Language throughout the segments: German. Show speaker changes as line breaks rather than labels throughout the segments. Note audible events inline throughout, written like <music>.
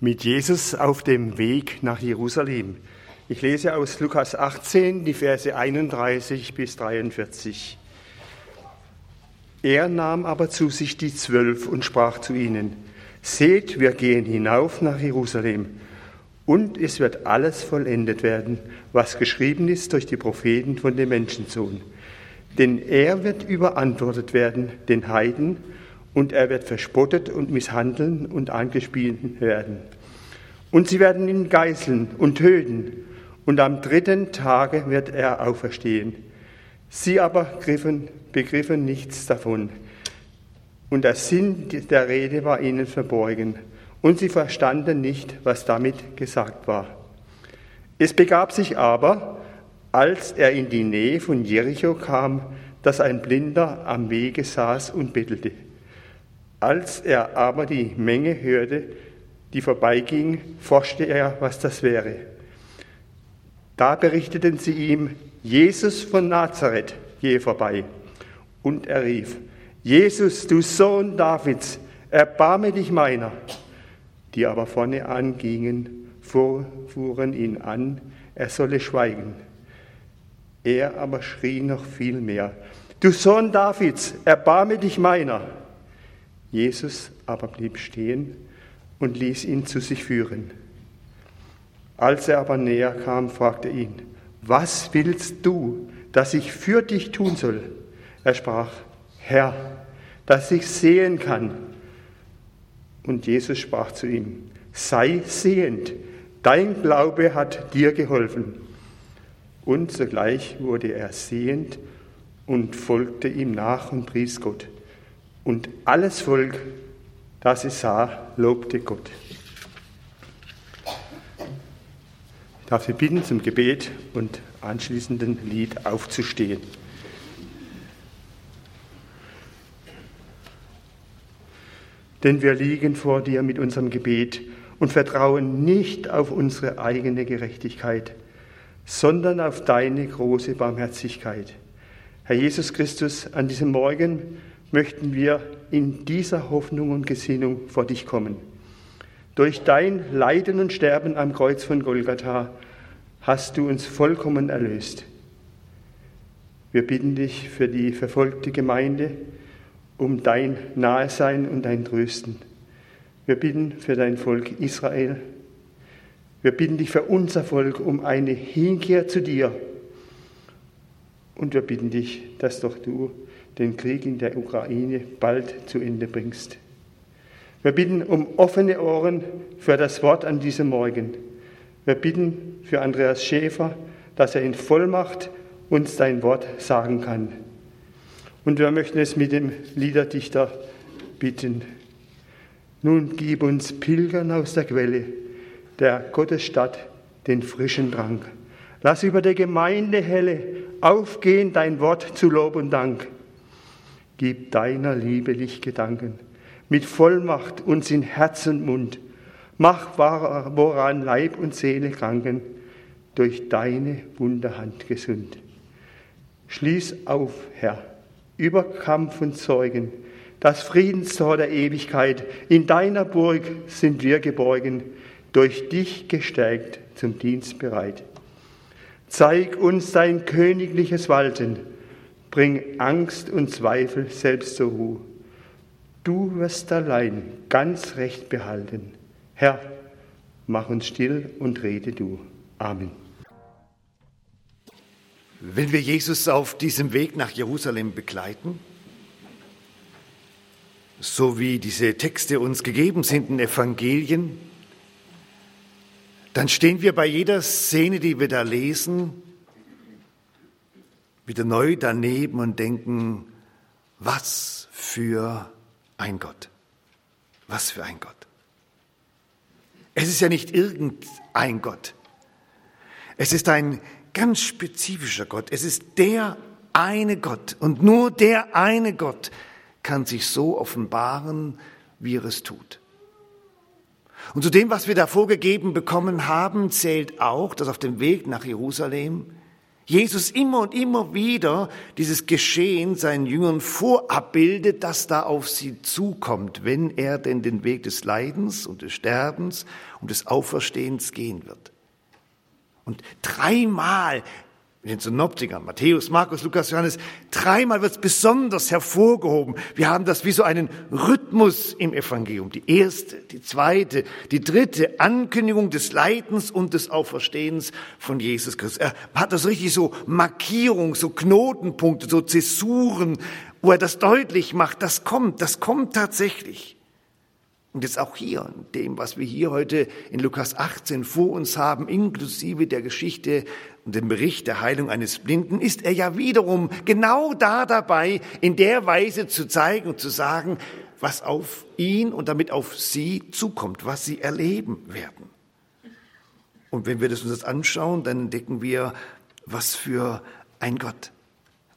mit Jesus auf dem Weg nach Jerusalem. Ich lese aus Lukas 18 die Verse 31 bis 43. Er nahm aber zu sich die Zwölf und sprach zu ihnen, Seht, wir gehen hinauf nach Jerusalem, und es wird alles vollendet werden, was geschrieben ist durch die Propheten von dem Menschensohn. Denn er wird überantwortet werden den Heiden, und er wird verspottet und misshandeln und angespielt werden. Und sie werden ihn geißeln und töten, und am dritten Tage wird er auferstehen. Sie aber griffen, begriffen nichts davon, und der Sinn der Rede war ihnen verborgen, und sie verstanden nicht, was damit gesagt war. Es begab sich aber, als er in die Nähe von Jericho kam, dass ein Blinder am Wege saß und bettelte. Als er aber die Menge hörte, die vorbeiging, forschte er, was das wäre. Da berichteten sie ihm, Jesus von Nazareth gehe vorbei. Und er rief, Jesus, du Sohn Davids, erbarme dich meiner. Die aber vorne angingen, fuhren ihn an, er solle schweigen. Er aber schrie noch viel mehr, du Sohn Davids, erbarme dich meiner. Jesus aber blieb stehen und ließ ihn zu sich führen. Als er aber näher kam, fragte ihn, was willst du, dass ich für dich tun soll? Er sprach, Herr, dass ich sehen kann. Und Jesus sprach zu ihm, sei sehend, dein Glaube hat dir geholfen. Und sogleich wurde er sehend und folgte ihm nach und pries Gott. Und alles Volk, das es sah, lobte Gott. Ich darf Sie bitten, zum Gebet und anschließenden Lied aufzustehen. Denn wir liegen vor dir mit unserem Gebet und vertrauen nicht auf unsere eigene Gerechtigkeit, sondern auf deine große Barmherzigkeit. Herr Jesus Christus, an diesem Morgen möchten wir in dieser Hoffnung und Gesinnung vor dich kommen. Durch dein Leiden und Sterben am Kreuz von Golgatha hast du uns vollkommen erlöst. Wir bitten dich für die verfolgte Gemeinde um dein Nahesein und dein Trösten. Wir bitten für dein Volk Israel. Wir bitten dich für unser Volk um eine Hinkehr zu dir. Und wir bitten dich, dass doch du den Krieg in der Ukraine bald zu Ende bringst. Wir bitten um offene Ohren für das Wort an diesem Morgen. Wir bitten für Andreas Schäfer, dass er in Vollmacht uns dein Wort sagen kann. Und wir möchten es mit dem Liederdichter bitten. Nun gib uns Pilgern aus der Quelle der Gottesstadt den frischen Drang. Lass über der Gemeinde helle aufgehen dein Wort zu Lob und Dank. Gib deiner Liebe Lichtgedanken, mit Vollmacht uns in Herz und Mund. Mach, woran Leib und Seele kranken, durch deine Wunderhand gesund. Schließ auf, Herr, über Kampf und Zeugen, das Friedenstor der Ewigkeit. In deiner Burg sind wir geborgen, durch dich gestärkt zum Dienst bereit. Zeig uns dein königliches Walten Bring Angst und Zweifel selbst zur Ruhe. Du wirst allein ganz recht behalten. Herr, mach uns still und rede du. Amen.
Wenn wir Jesus auf diesem Weg nach Jerusalem begleiten, so wie diese Texte uns gegeben sind in Evangelien, dann stehen wir bei jeder Szene, die wir da lesen, wieder neu daneben und denken, was für ein Gott. Was für ein Gott. Es ist ja nicht irgendein Gott. Es ist ein ganz spezifischer Gott. Es ist der eine Gott. Und nur der eine Gott kann sich so offenbaren, wie er es tut. Und zu dem, was wir da vorgegeben bekommen haben, zählt auch, dass auf dem Weg nach Jerusalem Jesus immer und immer wieder dieses Geschehen seinen Jüngern vorabbildet, das da auf sie zukommt, wenn er denn den Weg des Leidens und des Sterbens und des Auferstehens gehen wird. Und dreimal in den Synoptikern, Matthäus, Markus, Lukas, Johannes, dreimal wird es besonders hervorgehoben. Wir haben das wie so einen Rhythmus im Evangelium. Die erste, die zweite, die dritte Ankündigung des Leidens und des Auferstehens von Jesus Christus. Er hat das richtig so Markierung, so Knotenpunkte, so Zäsuren, wo er das deutlich macht. Das kommt, das kommt tatsächlich. Und jetzt auch hier, in dem, was wir hier heute in Lukas 18 vor uns haben, inklusive der Geschichte und dem Bericht der Heilung eines Blinden, ist er ja wiederum genau da dabei, in der Weise zu zeigen und zu sagen, was auf ihn und damit auf sie zukommt, was sie erleben werden. Und wenn wir das uns jetzt anschauen, dann entdecken wir, was für ein Gott.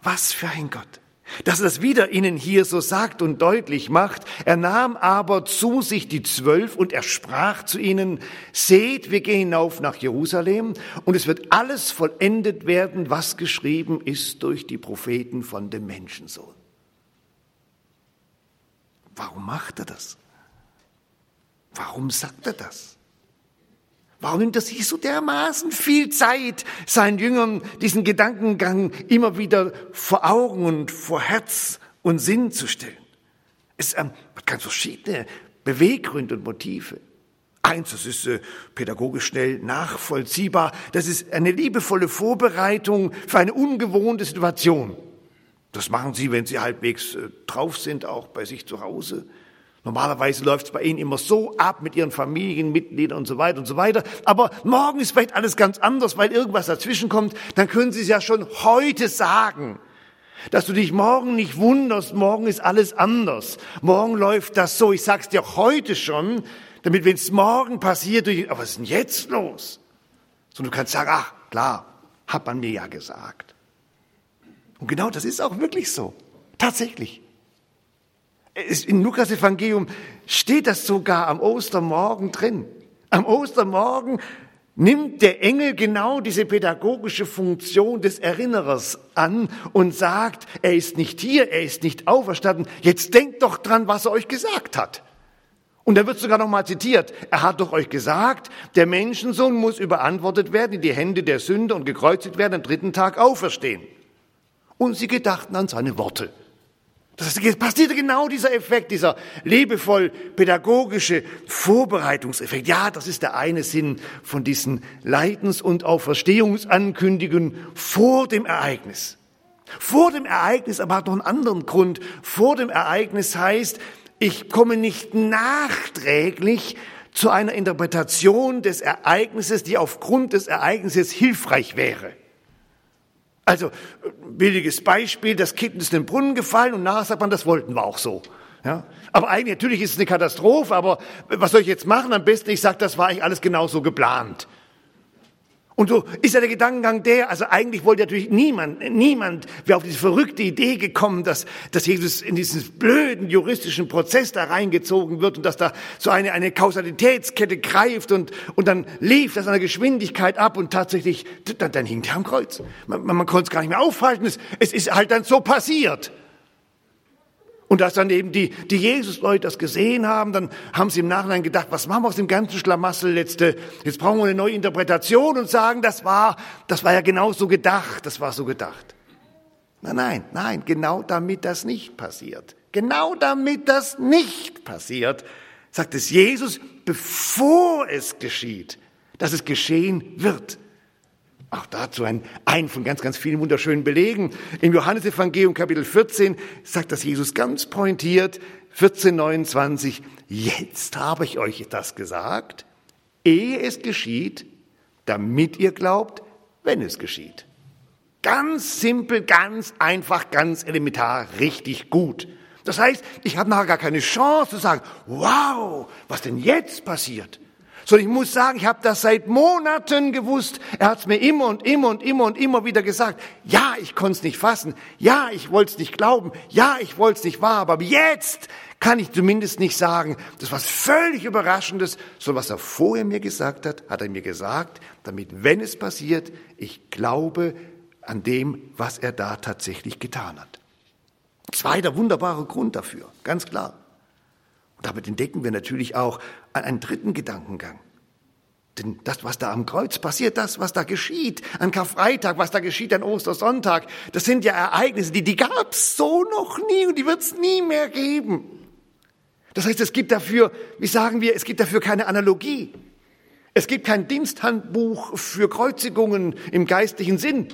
Was für ein Gott dass er das wieder ihnen hier so sagt und deutlich macht. Er nahm aber zu sich die Zwölf und er sprach zu ihnen, seht, wir gehen hinauf nach Jerusalem und es wird alles vollendet werden, was geschrieben ist durch die Propheten von dem Menschensohn. Warum macht er das? Warum sagt er das? Warum nimmt er sich so dermaßen viel Zeit, seinen Jüngern diesen Gedankengang immer wieder vor Augen und vor Herz und Sinn zu stellen? Es ähm, hat ganz verschiedene Beweggründe und Motive. Eins, das ist äh, pädagogisch schnell nachvollziehbar. Das ist eine liebevolle Vorbereitung für eine ungewohnte Situation. Das machen Sie, wenn Sie halbwegs äh, drauf sind, auch bei sich zu Hause. Normalerweise läuft es bei Ihnen immer so ab mit Ihren Familienmitgliedern und so weiter und so weiter. Aber morgen ist vielleicht alles ganz anders, weil irgendwas dazwischen kommt. Dann können Sie es ja schon heute sagen, dass du dich morgen nicht wunderst. Morgen ist alles anders. Morgen läuft das so. Ich sag's dir heute schon, damit wenn es morgen passiert, du, aber was ist denn jetzt los? So, du kannst sagen, ach, klar, hat man mir ja gesagt. Und genau das ist auch wirklich so. Tatsächlich. In Lukas Evangelium steht das sogar am Ostermorgen drin. Am Ostermorgen nimmt der Engel genau diese pädagogische Funktion des Erinnerers an und sagt, er ist nicht hier, er ist nicht auferstanden. Jetzt denkt doch dran, was er euch gesagt hat. Und da wird sogar noch mal zitiert. Er hat doch euch gesagt, der Menschensohn muss überantwortet werden in die Hände der Sünder und gekreuzigt werden, am dritten Tag auferstehen. Und sie gedachten an seine Worte. Das heißt, passierte genau dieser Effekt, dieser liebevoll pädagogische Vorbereitungseffekt. Ja, das ist der eine Sinn von diesen Leidens- und Auferstehungsankündigungen vor dem Ereignis. Vor dem Ereignis aber hat noch einen anderen Grund. Vor dem Ereignis heißt, ich komme nicht nachträglich zu einer Interpretation des Ereignisses, die aufgrund des Ereignisses hilfreich wäre. Also, billiges Beispiel, das Kind ist in den Brunnen gefallen und nachher sagt man, das wollten wir auch so. Ja? Aber eigentlich, natürlich ist es eine Katastrophe, aber was soll ich jetzt machen? Am besten, ich sage, das war eigentlich alles genauso geplant. Und so ist ja der Gedankengang der, also eigentlich wollte natürlich niemand, niemand wäre auf diese verrückte Idee gekommen, dass, dass Jesus in diesen blöden juristischen Prozess da reingezogen wird und dass da so eine, eine Kausalitätskette greift und, und dann lief das an der Geschwindigkeit ab und tatsächlich, dann, dann hing der am Kreuz. Man, man, man konnte es gar nicht mehr aufhalten. Es, es ist halt dann so passiert. Und als dann eben die, die Jesus-Leute das gesehen haben, dann haben sie im Nachhinein gedacht, was machen wir aus dem ganzen Schlamassel letzte? Jetzt brauchen wir eine neue Interpretation und sagen, das war, das war ja genau so gedacht, das war so gedacht. Nein, nein, nein, genau damit das nicht passiert. Genau damit das nicht passiert, sagt es Jesus, bevor es geschieht, dass es geschehen wird. Auch dazu ein, ein von ganz, ganz vielen wunderschönen Belegen. Im Johannesevangelium Kapitel 14 sagt das Jesus ganz pointiert, 14, 29, jetzt habe ich euch das gesagt, ehe es geschieht, damit ihr glaubt, wenn es geschieht. Ganz simpel, ganz einfach, ganz elementar, richtig gut. Das heißt, ich habe nachher gar keine Chance zu sagen, wow, was denn jetzt passiert? Sondern ich muss sagen, ich habe das seit Monaten gewusst. Er hat es mir immer und immer und immer und immer wieder gesagt. Ja, ich konnte es nicht fassen. Ja, ich wollte es nicht glauben. Ja, ich wollte es nicht wahr. Aber jetzt kann ich zumindest nicht sagen, das war völlig Überraschendes, so was er vorher mir gesagt hat, hat er mir gesagt, damit, wenn es passiert, ich glaube, an dem, was er da tatsächlich getan hat. Zweiter wunderbarer Grund dafür, ganz klar. Und damit entdecken wir natürlich auch einen dritten Gedankengang. Denn das, was da am Kreuz passiert, das, was da geschieht, an Karfreitag, was da geschieht an Ostersonntag, das sind ja Ereignisse, die, die gab es so noch nie und die wird es nie mehr geben. Das heißt, es gibt dafür, wie sagen wir, es gibt dafür keine Analogie. Es gibt kein Diensthandbuch für Kreuzigungen im geistlichen Sinn.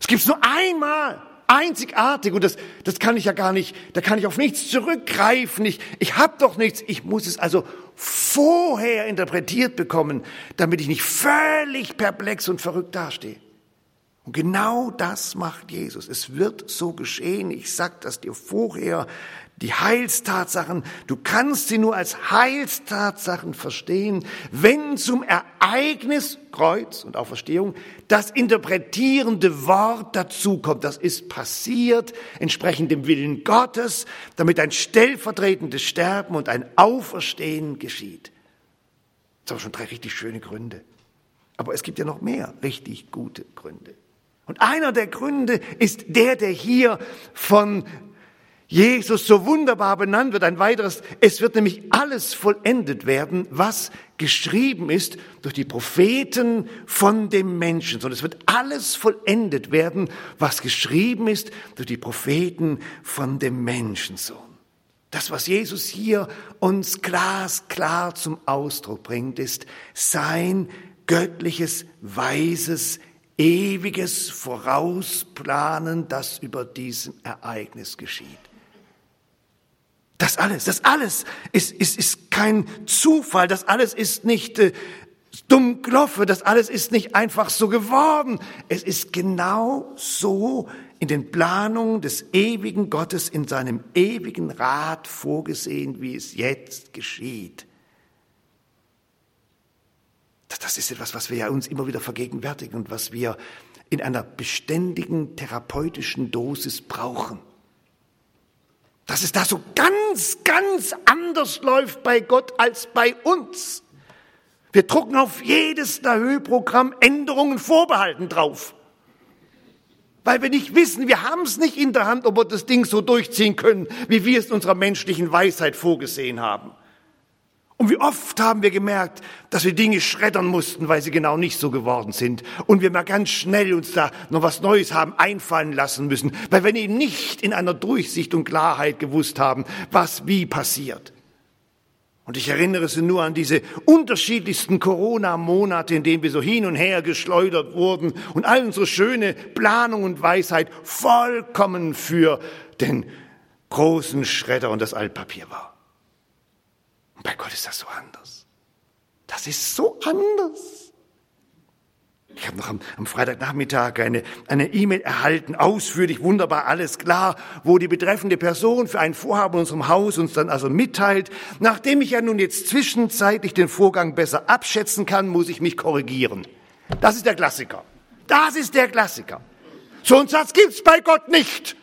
Es gibt es nur einmal, einzigartig und das, das kann ich ja gar nicht, da kann ich auf nichts zurückgreifen. Ich, ich habe doch nichts, ich muss es also vorher interpretiert bekommen, damit ich nicht völlig perplex und verrückt dastehe. Und genau das macht Jesus. Es wird so geschehen. Ich sag das dir vorher. Die Heilstatsachen, du kannst sie nur als Heilstatsachen verstehen, wenn zum Ereignis Kreuz und Auferstehung das interpretierende Wort dazukommt. Das ist passiert entsprechend dem Willen Gottes, damit ein stellvertretendes Sterben und ein Auferstehen geschieht. Das aber schon drei richtig schöne Gründe. Aber es gibt ja noch mehr richtig gute Gründe. Und einer der Gründe ist der, der hier von Jesus so wunderbar benannt wird. Ein weiteres, es wird nämlich alles vollendet werden, was geschrieben ist durch die Propheten von dem Menschen. Und es wird alles vollendet werden, was geschrieben ist durch die Propheten von dem Menschensohn. Das, was Jesus hier uns glasklar zum Ausdruck bringt, ist sein göttliches, weises, ewiges Vorausplanen, das über diesem Ereignis geschieht. Das alles, das alles ist, ist, ist kein Zufall, das alles ist nicht äh, Dummkloffe, das alles ist nicht einfach so geworden. Es ist genau so in den Planungen des ewigen Gottes in seinem ewigen Rat vorgesehen, wie es jetzt geschieht. Das, das ist etwas, was wir ja uns immer wieder vergegenwärtigen und was wir in einer beständigen therapeutischen Dosis brauchen dass es da so ganz, ganz anders läuft bei Gott als bei uns. Wir drucken auf jedes Nahö-Programm Änderungen vorbehalten drauf. Weil wir nicht wissen, wir haben es nicht in der Hand, ob wir das Ding so durchziehen können, wie wir es in unserer menschlichen Weisheit vorgesehen haben. Und wie oft haben wir gemerkt, dass wir Dinge schreddern mussten, weil sie genau nicht so geworden sind. Und wir mal ganz schnell uns da noch was Neues haben einfallen lassen müssen, weil wir eben nicht in einer Durchsicht und Klarheit gewusst haben, was wie passiert. Und ich erinnere Sie nur an diese unterschiedlichsten Corona-Monate, in denen wir so hin und her geschleudert wurden und all unsere schöne Planung und Weisheit vollkommen für den großen Schredder und das Altpapier war. Bei Gott ist das so anders. Das ist so anders. Ich habe noch am, am Freitagnachmittag eine E-Mail erhalten, ausführlich, wunderbar, alles klar, wo die betreffende Person für ein Vorhaben in unserem Haus uns dann also mitteilt. Nachdem ich ja nun jetzt zwischenzeitlich den Vorgang besser abschätzen kann, muss ich mich korrigieren. Das ist der Klassiker. Das ist der Klassiker. So einen Satz gibt's bei Gott nicht.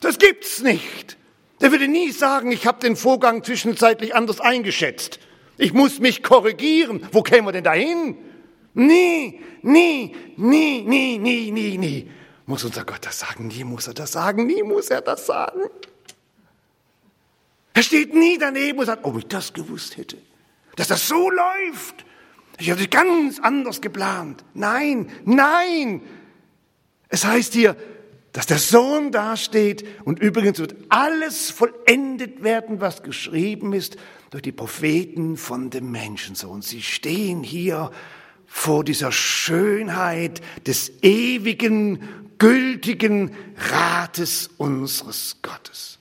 Das gibt's nicht. Der würde nie sagen, ich habe den Vorgang zwischenzeitlich anders eingeschätzt. Ich muss mich korrigieren. Wo kämen wir denn dahin? Nie, nie, nie, nie, nie, nie, nie. Muss unser Gott das sagen? Nie muss er das sagen. Nie muss er das sagen. Er steht nie daneben und sagt, ob ich das gewusst hätte, dass das so läuft. Ich hatte ganz anders geplant. Nein, nein. Es heißt hier, dass der Sohn dasteht und übrigens wird alles vollendet werden, was geschrieben ist durch die Propheten von dem Menschensohn. Sie stehen hier vor dieser Schönheit des ewigen, gültigen Rates unseres Gottes.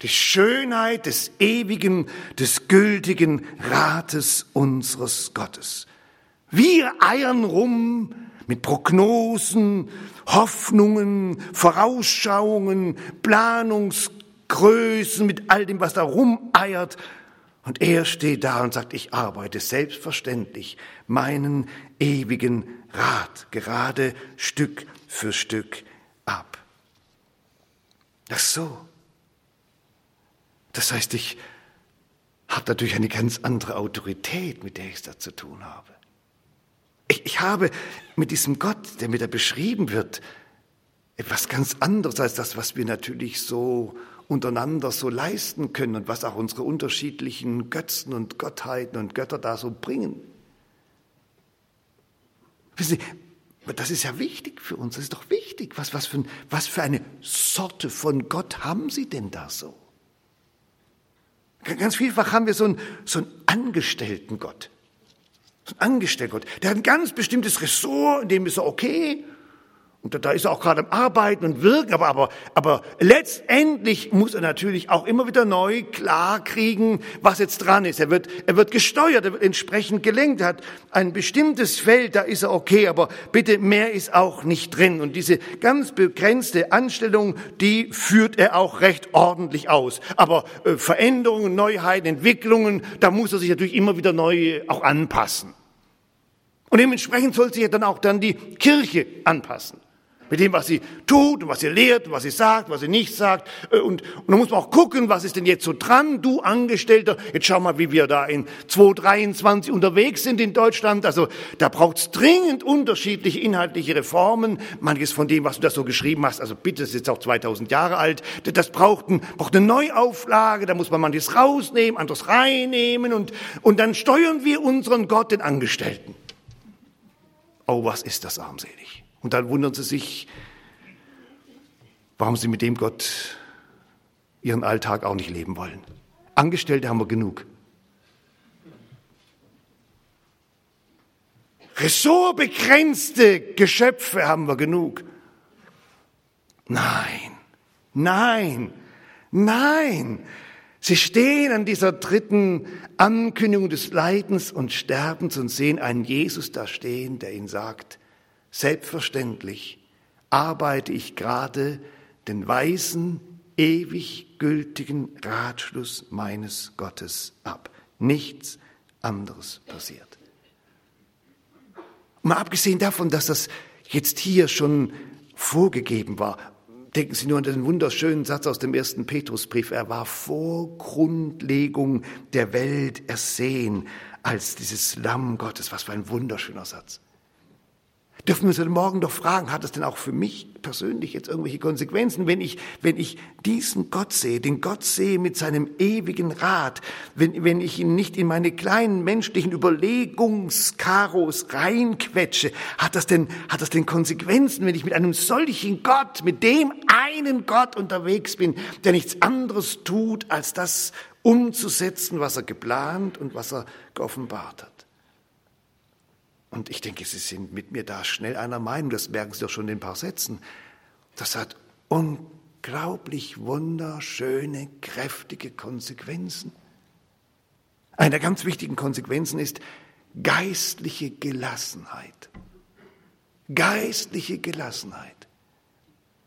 Die Schönheit des ewigen, des gültigen Rates unseres Gottes. Wir eiern rum mit Prognosen, Hoffnungen, Vorausschauungen, Planungsgrößen, mit all dem, was da rumeiert. Und er steht da und sagt, ich arbeite selbstverständlich meinen ewigen Rat gerade Stück für Stück ab. Ach so. Das heißt, ich habe natürlich eine ganz andere Autorität, mit der ich es da zu tun habe. Ich, ich habe mit diesem Gott, der mir da beschrieben wird, etwas ganz anderes als das, was wir natürlich so untereinander so leisten können und was auch unsere unterschiedlichen Götzen und Gottheiten und Götter da so bringen. Wissen Sie, das ist ja wichtig für uns, das ist doch wichtig. Was, was, für, was für eine Sorte von Gott haben Sie denn da so? Ganz vielfach haben wir so einen, so einen Angestellten-Gott. So einen Angestellten-Gott. Der hat ein ganz bestimmtes Ressort, in dem ist er okay. Und da ist er auch gerade am Arbeiten und Wirken, aber, aber, aber letztendlich muss er natürlich auch immer wieder neu klar kriegen, was jetzt dran ist. Er wird, er wird gesteuert, er wird entsprechend gelenkt, hat ein bestimmtes Feld, da ist er okay, aber bitte mehr ist auch nicht drin. Und diese ganz begrenzte Anstellung, die führt er auch recht ordentlich aus. Aber äh, Veränderungen, Neuheiten, Entwicklungen, da muss er sich natürlich immer wieder neu auch anpassen. Und dementsprechend soll sich ja dann auch dann die Kirche anpassen mit dem, was sie tut und was sie lehrt und was sie sagt, was sie nicht sagt. Äh, und, und da muss man auch gucken, was ist denn jetzt so dran, du Angestellter. Jetzt schau mal, wie wir da in 2023 unterwegs sind in Deutschland. Also da braucht es dringend unterschiedliche inhaltliche Reformen. Manches von dem, was du da so geschrieben hast, also bitte, das ist jetzt auch 2000 Jahre alt, das braucht, ein, braucht eine Neuauflage, da muss man manches rausnehmen, anderes reinnehmen und, und dann steuern wir unseren Gott, den Angestellten. Oh, was ist das armselig. Und dann wundern sie sich, warum sie mit dem Gott ihren Alltag auch nicht leben wollen. Angestellte haben wir genug. Ressortbegrenzte Geschöpfe haben wir genug. Nein, nein, nein. Sie stehen an dieser dritten Ankündigung des Leidens und Sterbens und sehen einen Jesus da stehen, der ihnen sagt, Selbstverständlich arbeite ich gerade den weisen, ewig gültigen Ratschluss meines Gottes ab. Nichts anderes passiert. Mal abgesehen davon, dass das jetzt hier schon vorgegeben war, denken Sie nur an den wunderschönen Satz aus dem ersten Petrusbrief. Er war vor Grundlegung der Welt ersehen als dieses Lamm Gottes. Was für ein wunderschöner Satz. Dürfen wir uns heute Morgen doch fragen, hat es denn auch für mich persönlich jetzt irgendwelche Konsequenzen, wenn ich, wenn ich diesen Gott sehe, den Gott sehe mit seinem ewigen Rat, wenn, wenn ich ihn nicht in meine kleinen menschlichen Überlegungskaros reinquetsche, hat das denn, hat das denn Konsequenzen, wenn ich mit einem solchen Gott, mit dem einen Gott unterwegs bin, der nichts anderes tut, als das umzusetzen, was er geplant und was er geoffenbart hat? Und ich denke, Sie sind mit mir da schnell einer Meinung, das merken Sie doch schon in ein paar Sätzen. Das hat unglaublich wunderschöne, kräftige Konsequenzen. Eine der ganz wichtigen Konsequenzen ist geistliche Gelassenheit. Geistliche Gelassenheit.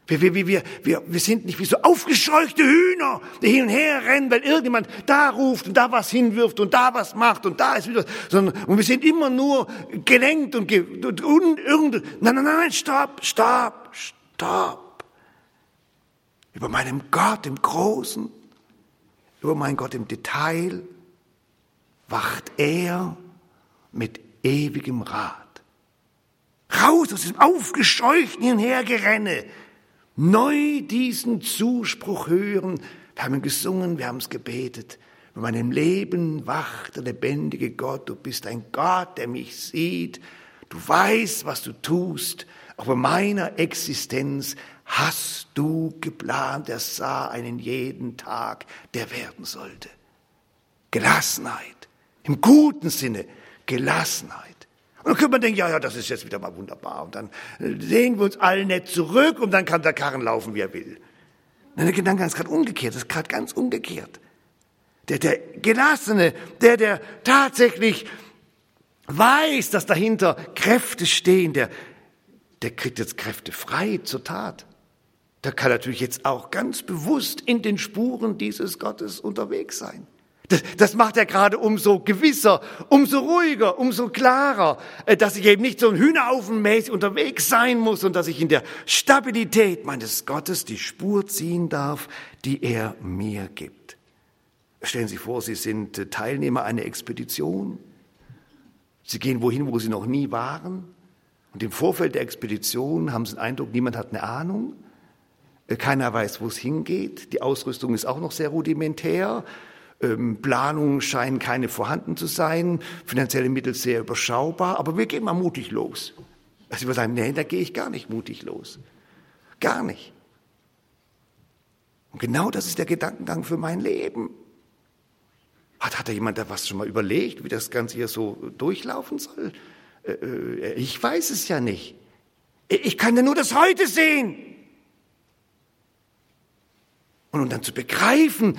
Wir, wir, wir, wir, wir sind nicht wie so aufgescheuchte Hühner, die hin und her rennen, weil irgendjemand da ruft und da was hinwirft und da was macht und da ist wieder, sondern, und wir sind immer nur gelenkt und, ge, und, und irgend, nein, nein, nein, stopp, stopp, stopp. Über meinem Gott im Großen, über meinen Gott im Detail wacht er mit ewigem Rat. Raus aus diesem aufgescheuchten Hin- und Hergerenne neu diesen Zuspruch hören. Wir haben gesungen, wir haben es gebetet. In meinem Leben wacht der lebendige Gott. Du bist ein Gott, der mich sieht. Du weißt, was du tust. Auch bei meiner Existenz hast du geplant. Er sah einen jeden Tag, der werden sollte. Gelassenheit. Im guten Sinne Gelassenheit. Und dann könnte man denken, ja, ja, das ist jetzt wieder mal wunderbar. Und dann äh, sehen wir uns alle nett zurück und dann kann der Karren laufen, wie er will. Nein, der Gedanke ist gerade umgekehrt, ist gerade ganz umgekehrt. Der, der Gelassene, der, der tatsächlich weiß, dass dahinter Kräfte stehen, der, der kriegt jetzt Kräfte frei zur Tat. Der kann natürlich jetzt auch ganz bewusst in den Spuren dieses Gottes unterwegs sein. Das, das macht er gerade umso gewisser, umso ruhiger, umso klarer, äh, dass ich eben nicht so ein Hühnerhaufenmäßig unterwegs sein muss und dass ich in der Stabilität meines Gottes die Spur ziehen darf, die er mir gibt. Stellen Sie vor, Sie sind Teilnehmer einer Expedition. Sie gehen wohin, wo sie noch nie waren. Und im Vorfeld der Expedition haben sie den Eindruck, niemand hat eine Ahnung. Äh, keiner weiß, wo es hingeht. Die Ausrüstung ist auch noch sehr rudimentär. Ähm, Planungen scheinen keine vorhanden zu sein. Finanzielle Mittel sehr überschaubar. Aber wir gehen mal mutig los. Also wir sagen, nee, da gehe ich gar nicht mutig los. Gar nicht. Und genau das ist der Gedankengang für mein Leben. Hat, hat da jemand da was schon mal überlegt, wie das Ganze hier so durchlaufen soll? Äh, äh, ich weiß es ja nicht. Ich kann ja nur das Heute sehen. Und um dann zu begreifen,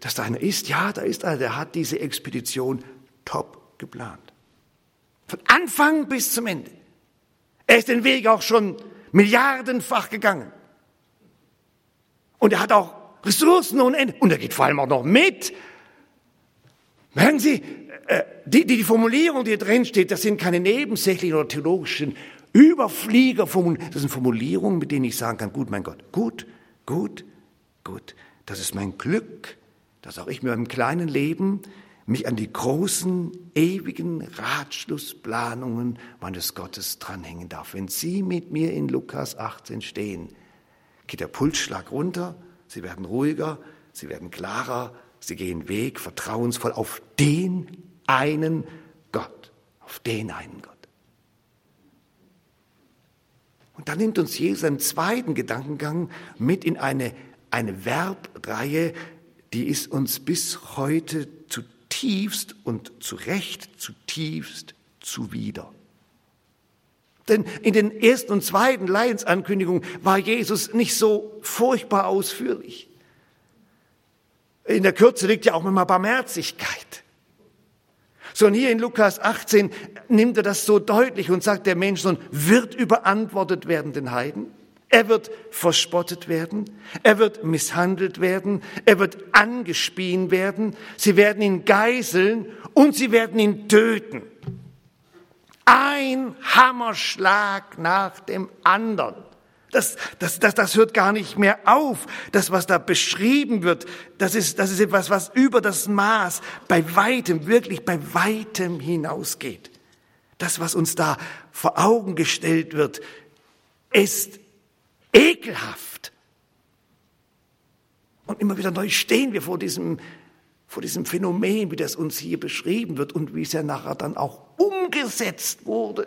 dass da einer ist, ja, da ist einer, der hat diese Expedition top geplant. Von Anfang bis zum Ende. Er ist den Weg auch schon milliardenfach gegangen. Und er hat auch Ressourcen ohne Ende. Und er geht vor allem auch noch mit. Merken Sie, äh, die, die, die Formulierung, die hier drin steht, das sind keine nebensächlichen oder theologischen Überfliegerformulierungen. Das sind Formulierungen, mit denen ich sagen kann, gut, mein Gott, gut, gut, gut. Das ist mein Glück, dass auch ich mit meinem kleinen Leben mich an die großen, ewigen Ratschlussplanungen meines Gottes dranhängen darf. Wenn Sie mit mir in Lukas 18 stehen, geht der Pulsschlag runter, Sie werden ruhiger, Sie werden klarer, Sie gehen Weg vertrauensvoll auf den einen Gott, auf den einen Gott. Und dann nimmt uns Jesus einen zweiten Gedankengang mit in eine, eine Verbreihe, die ist uns bis heute zutiefst und zu Recht zutiefst zuwider. Denn in den ersten und zweiten Leidensankündigungen war Jesus nicht so furchtbar ausführlich. In der Kürze liegt ja auch immer Barmherzigkeit. Sondern hier in Lukas 18 nimmt er das so deutlich und sagt, der Menschsohn wird überantwortet werden den Heiden. Er wird verspottet werden, er wird misshandelt werden, er wird angespien werden, sie werden ihn geiseln und sie werden ihn töten. Ein Hammerschlag nach dem anderen. Das, das, das, das hört gar nicht mehr auf. Das, was da beschrieben wird, das ist, das ist etwas, was über das Maß bei weitem, wirklich bei weitem hinausgeht. Das, was uns da vor Augen gestellt wird, ist ekelhaft. Und immer wieder neu stehen wir vor diesem, vor diesem Phänomen, wie das uns hier beschrieben wird und wie es ja nachher dann auch umgesetzt wurde.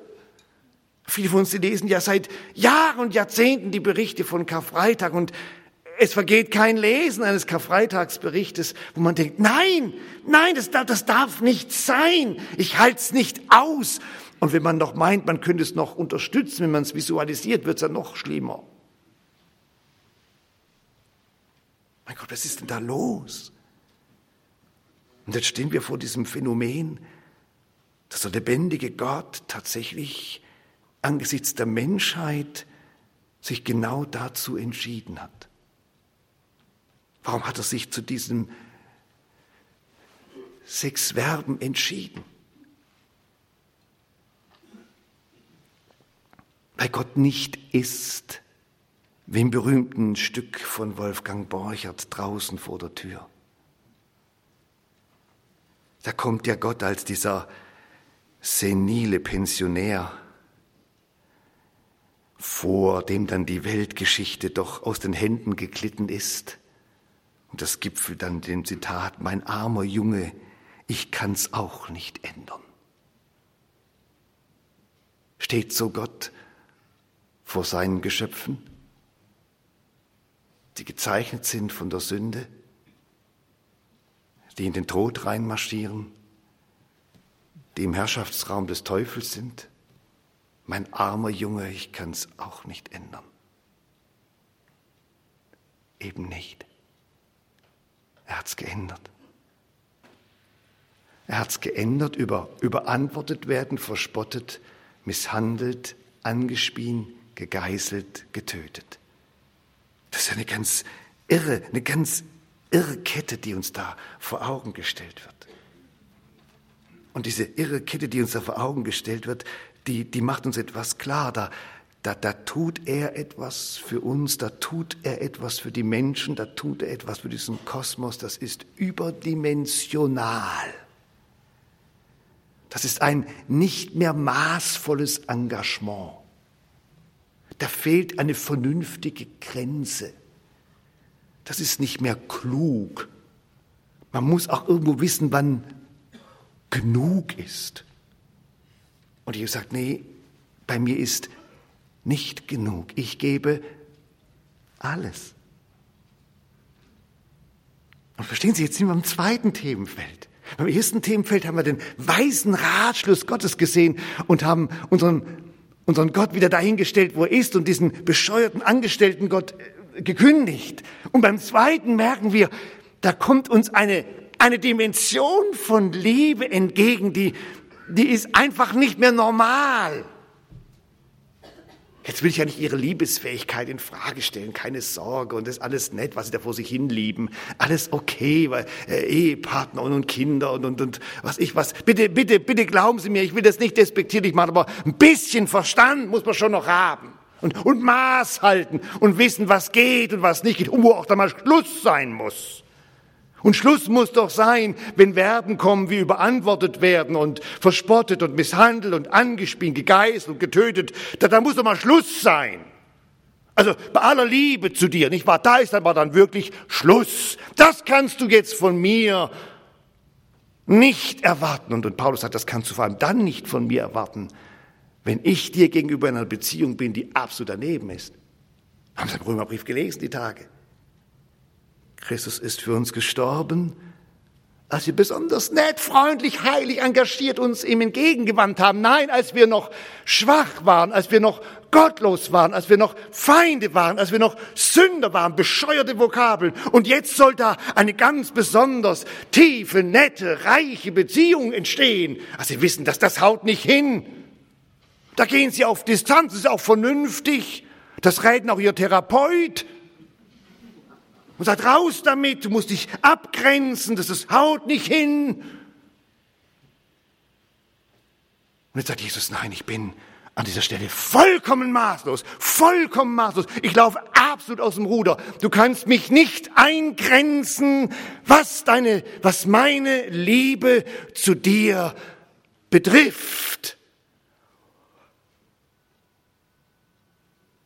Viele von uns lesen ja seit Jahren und Jahrzehnten die Berichte von Karfreitag und es vergeht kein Lesen eines Karfreitagsberichtes, wo man denkt, nein, nein, das, das darf nicht sein. Ich halte es nicht aus. Und wenn man noch meint, man könnte es noch unterstützen, wenn man es visualisiert, wird es ja noch schlimmer. Mein Gott, was ist denn da los? Und jetzt stehen wir vor diesem Phänomen, dass der lebendige Gott tatsächlich angesichts der Menschheit sich genau dazu entschieden hat. Warum hat er sich zu diesen sechs Verben entschieden? Weil Gott nicht ist, wie im berühmten Stück von Wolfgang Borchert draußen vor der Tür. Da kommt ja Gott als dieser senile Pensionär vor dem dann die Weltgeschichte doch aus den Händen geglitten ist. Und das gipfelt dann dem Zitat, mein armer Junge, ich kann's auch nicht ändern. Steht so Gott vor seinen Geschöpfen, die gezeichnet sind von der Sünde, die in den Tod reinmarschieren, die im Herrschaftsraum des Teufels sind? mein armer Junge, ich kann es auch nicht ändern. Eben nicht. Er hat es geändert. Er hat es geändert, über, überantwortet werden, verspottet, misshandelt, angespien, gegeißelt, getötet. Das ist eine ganz irre, eine ganz irre Kette, die uns da vor Augen gestellt wird. Und diese irre Kette, die uns da vor Augen gestellt wird, die, die macht uns etwas klar. Da, da, da tut er etwas für uns, da tut er etwas für die Menschen, da tut er etwas für diesen Kosmos. Das ist überdimensional. Das ist ein nicht mehr maßvolles Engagement. Da fehlt eine vernünftige Grenze. Das ist nicht mehr klug. Man muss auch irgendwo wissen, wann genug ist. Und ich habe gesagt, nee, bei mir ist nicht genug. Ich gebe alles. Und verstehen Sie, jetzt sind wir im zweiten Themenfeld. Beim ersten Themenfeld haben wir den weisen Ratschluss Gottes gesehen und haben unseren, unseren Gott wieder dahingestellt, wo er ist und diesen bescheuerten Angestellten Gott äh, gekündigt. Und beim zweiten merken wir, da kommt uns eine, eine Dimension von Liebe entgegen, die, die ist einfach nicht mehr normal. Jetzt will ich ja nicht ihre Liebesfähigkeit in Frage stellen, keine Sorge und das ist alles nett, was sie da vor sich hin lieben, alles okay, weil äh, Ehepartner und, und Kinder und, und und was ich was. Bitte, bitte, bitte glauben Sie mir, ich will das nicht despektierlich machen, aber ein bisschen Verstand muss man schon noch haben und, und Maß halten und wissen, was geht und was nicht geht, und wo auch dann mal Schluss sein muss. Und Schluss muss doch sein, wenn Verben kommen, wie überantwortet werden und verspottet und misshandelt und angespielt, gegeißelt und getötet. Da, da muss doch mal Schluss sein. Also bei aller Liebe zu dir, nicht wahr? Da ist aber dann wirklich Schluss. Das kannst du jetzt von mir nicht erwarten. Und, und Paulus sagt, das kannst du vor allem dann nicht von mir erwarten, wenn ich dir gegenüber in einer Beziehung bin, die absolut daneben ist. Haben Sie im Römerbrief gelesen, die Tage? Christus ist für uns gestorben, als wir besonders nett, freundlich, heilig, engagiert uns ihm entgegengewandt haben. Nein, als wir noch schwach waren, als wir noch gottlos waren, als wir noch Feinde waren, als wir noch Sünder waren, bescheuerte Vokabeln. Und jetzt soll da eine ganz besonders tiefe, nette, reiche Beziehung entstehen. Also Sie wissen, dass das haut nicht hin. Da gehen Sie auf Distanz, das ist auch vernünftig. Das rät auch Ihr Therapeut und sagt, raus damit, du musst dich abgrenzen, das ist, haut nicht hin. Und jetzt sagt Jesus, nein, ich bin an dieser Stelle vollkommen maßlos, vollkommen maßlos. Ich laufe absolut aus dem Ruder. Du kannst mich nicht eingrenzen, was deine, was meine Liebe zu dir betrifft.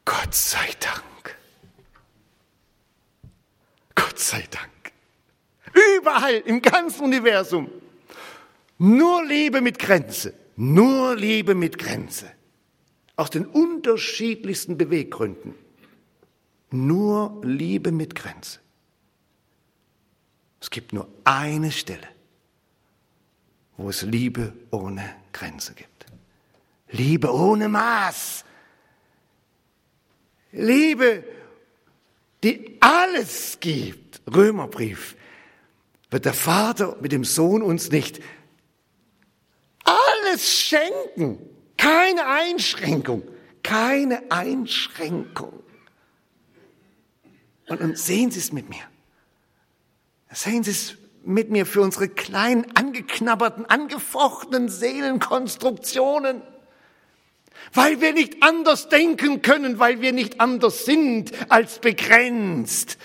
Gott sei Dank. Gott sei Dank. Überall im ganzen Universum. Nur Liebe mit Grenze. Nur Liebe mit Grenze. Aus den unterschiedlichsten Beweggründen. Nur Liebe mit Grenze. Es gibt nur eine Stelle, wo es Liebe ohne Grenze gibt. Liebe ohne Maß. Liebe die alles gibt, Römerbrief, wird der Vater mit dem Sohn uns nicht alles schenken. Keine Einschränkung. Keine Einschränkung. Und, und sehen Sie es mit mir. Sehen Sie es mit mir für unsere kleinen, angeknabberten, angefochtenen Seelenkonstruktionen weil wir nicht anders denken können, weil wir nicht anders sind als begrenzt,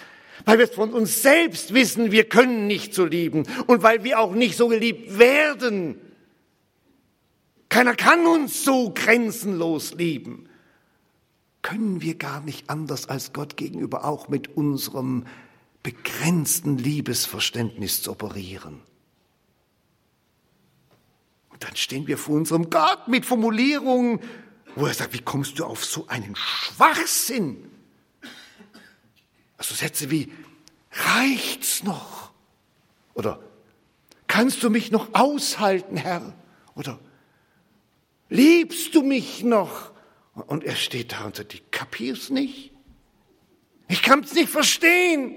weil wir von uns selbst wissen, wir können nicht so lieben und weil wir auch nicht so geliebt werden. Keiner kann uns so grenzenlos lieben. Können wir gar nicht anders als Gott gegenüber auch mit unserem begrenzten Liebesverständnis zu operieren. Und dann stehen wir vor unserem Gott mit Formulierungen, wo er sagt, wie kommst du auf so einen Schwachsinn? Also Sätze wie, reicht's noch? Oder kannst du mich noch aushalten, Herr? Oder liebst du mich noch? Und er steht da und sagt, ich kapier's nicht. Ich kann's nicht verstehen.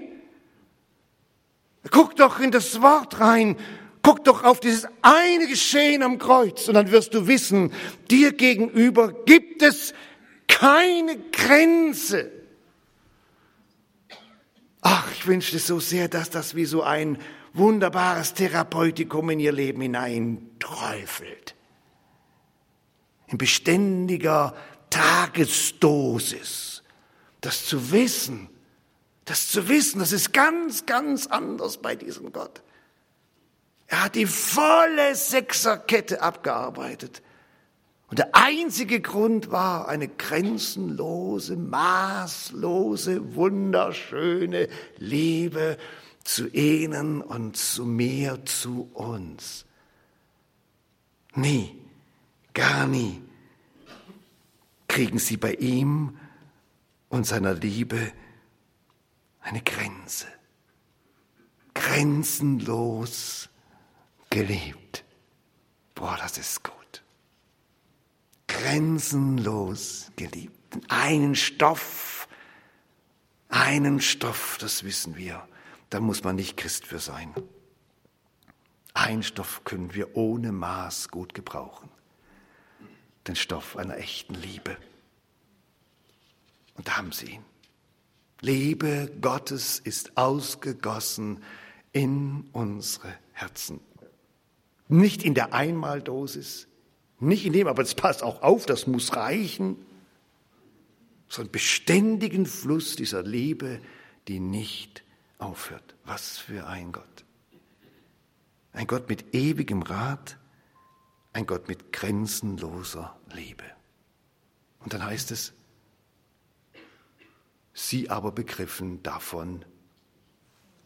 Guck doch in das Wort rein Guck doch auf dieses eine Geschehen am Kreuz und dann wirst du wissen, dir gegenüber gibt es keine Grenze. Ach, ich wünschte so sehr, dass das wie so ein wunderbares Therapeutikum in ihr Leben hineinträufelt. In beständiger Tagesdosis. Das zu wissen, das zu wissen, das ist ganz, ganz anders bei diesem Gott. Er hat die volle Sechserkette abgearbeitet. Und der einzige Grund war eine grenzenlose, maßlose, wunderschöne Liebe zu ihnen und zu mir, zu uns. Nie, gar nie kriegen sie bei ihm und seiner Liebe eine Grenze. Grenzenlos geliebt. Boah, das ist gut grenzenlos geliebt. Einen Stoff, einen Stoff, das wissen wir. Da muss man nicht Christ für sein. Ein Stoff können wir ohne Maß gut gebrauchen. Den Stoff einer echten Liebe. Und da haben Sie ihn. Liebe Gottes ist ausgegossen in unsere Herzen. Nicht in der Einmaldosis, nicht in dem, aber es passt auch auf, das muss reichen. So einen beständigen Fluss dieser Liebe, die nicht aufhört. Was für ein Gott. Ein Gott mit ewigem Rat, ein Gott mit grenzenloser Liebe. Und dann heißt es, sie aber begriffen davon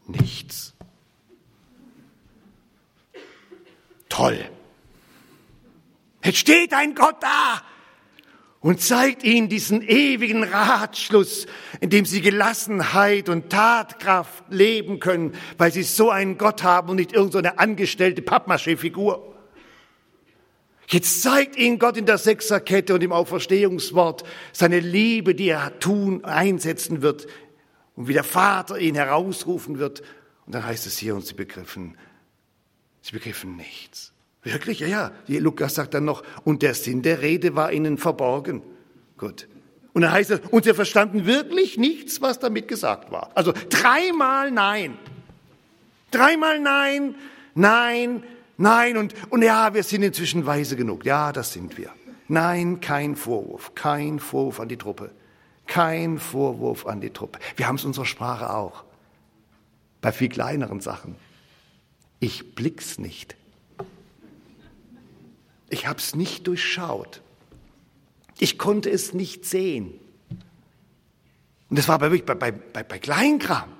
nichts. Toll. Jetzt steht ein Gott da und zeigt ihnen diesen ewigen Ratschluss, in dem sie Gelassenheit und Tatkraft leben können, weil sie so einen Gott haben und nicht irgendeine angestellte Pappmaché-Figur. Jetzt zeigt ihnen Gott in der Sechserkette und im Auferstehungswort seine Liebe, die er tun, einsetzen wird und wie der Vater ihn herausrufen wird. Und dann heißt es hier, und sie begriffen, sie begriffen nichts. Wirklich? Ja, ja. Lukas sagt dann noch, und der Sinn der Rede war ihnen verborgen. Gut. Und dann heißt es, und sie verstanden wirklich nichts, was damit gesagt war. Also dreimal Nein. Dreimal Nein, Nein, Nein. Und, und ja, wir sind inzwischen weise genug. Ja, das sind wir. Nein, kein Vorwurf. Kein Vorwurf an die Truppe. Kein Vorwurf an die Truppe. Wir haben es unserer Sprache auch. Bei viel kleineren Sachen. Ich blick's nicht. Ich habe es nicht durchschaut. Ich konnte es nicht sehen. Und das war bei, bei, bei, bei Kleinkram.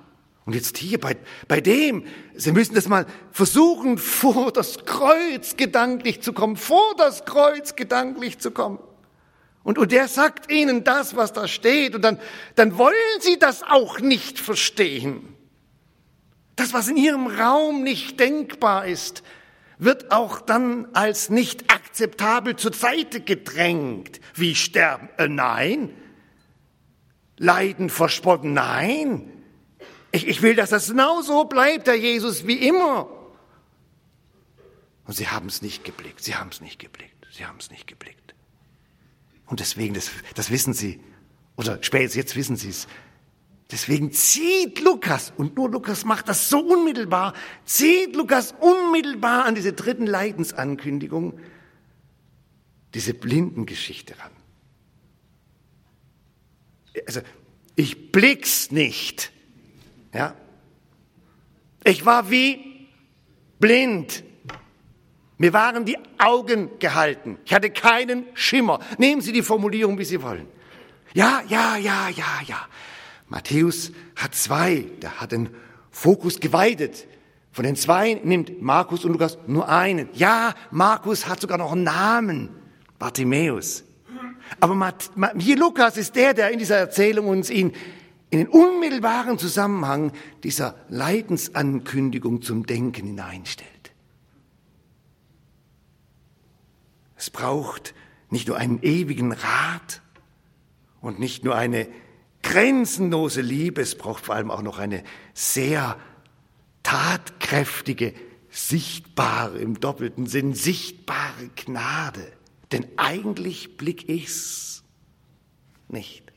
Und jetzt hier bei, bei dem, Sie müssen das mal versuchen, vor das Kreuz gedanklich zu kommen, vor das Kreuz gedanklich zu kommen. Und, und der sagt Ihnen das, was da steht, und dann, dann wollen Sie das auch nicht verstehen. Das, was in Ihrem Raum nicht denkbar ist, wird auch dann als nicht akzeptabel zur Seite gedrängt. Wie sterben? Äh, nein. Leiden verspotten? Nein. Ich, ich will, dass das genauso bleibt, Herr Jesus, wie immer. Und sie haben es nicht geblickt. Sie haben es nicht geblickt. Sie haben es nicht geblickt. Und deswegen, das, das wissen Sie, oder spätestens jetzt wissen Sie es, Deswegen zieht Lukas, und nur Lukas macht das so unmittelbar, zieht Lukas unmittelbar an diese dritten Leidensankündigung, diese Blindengeschichte ran. Also, ich blick's nicht. Ja? Ich war wie blind. Mir waren die Augen gehalten. Ich hatte keinen Schimmer. Nehmen Sie die Formulierung, wie Sie wollen. Ja, ja, ja, ja, ja. Matthäus hat zwei, der hat den Fokus geweidet. Von den zwei nimmt Markus und Lukas nur einen. Ja, Markus hat sogar noch einen Namen, Bartimäus. Aber hier Lukas ist der, der in dieser Erzählung uns ihn in den unmittelbaren Zusammenhang dieser Leidensankündigung zum Denken hineinstellt. Es braucht nicht nur einen ewigen Rat und nicht nur eine grenzenlose Liebe, es braucht vor allem auch noch eine sehr tatkräftige, sichtbare, im doppelten Sinn, sichtbare Gnade. Denn eigentlich blick ich's nicht.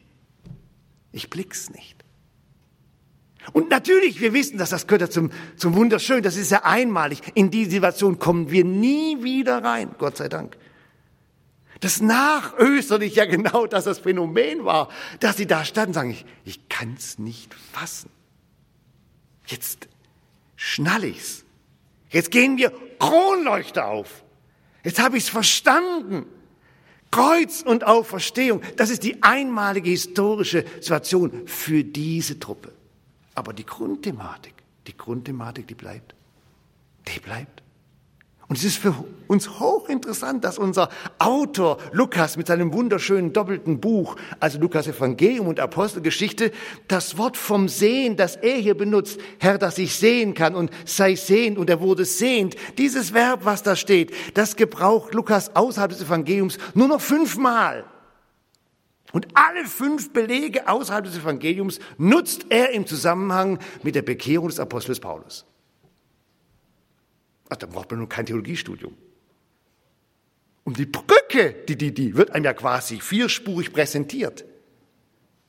Ich blick's nicht. Und natürlich, wir wissen, dass das gehört zum, zum Wunderschön, das ist ja einmalig. In die Situation kommen wir nie wieder rein, Gott sei Dank. Das nachösterlich ja genau das das Phänomen war, dass sie da standen sagen, ich, ich kann's nicht fassen. Jetzt schnall ich's. Jetzt gehen wir Kronleuchter auf. Jetzt habe ich es verstanden. Kreuz und Auferstehung, das ist die einmalige historische Situation für diese Truppe. Aber die Grundthematik, die Grundthematik, die bleibt. Die bleibt. Und es ist für uns hochinteressant, dass unser Autor Lukas mit seinem wunderschönen doppelten Buch, also Lukas Evangelium und Apostelgeschichte, das Wort vom Sehen, das er hier benutzt, Herr, dass ich sehen kann und sei sehend und er wurde sehend, dieses Verb, was da steht, das gebraucht Lukas außerhalb des Evangeliums nur noch fünfmal. Und alle fünf Belege außerhalb des Evangeliums nutzt er im Zusammenhang mit der Bekehrung des Apostels Paulus. Ach, da braucht man nur kein Theologiestudium. Und die Brücke, die, die, die wird einem ja quasi vierspurig präsentiert.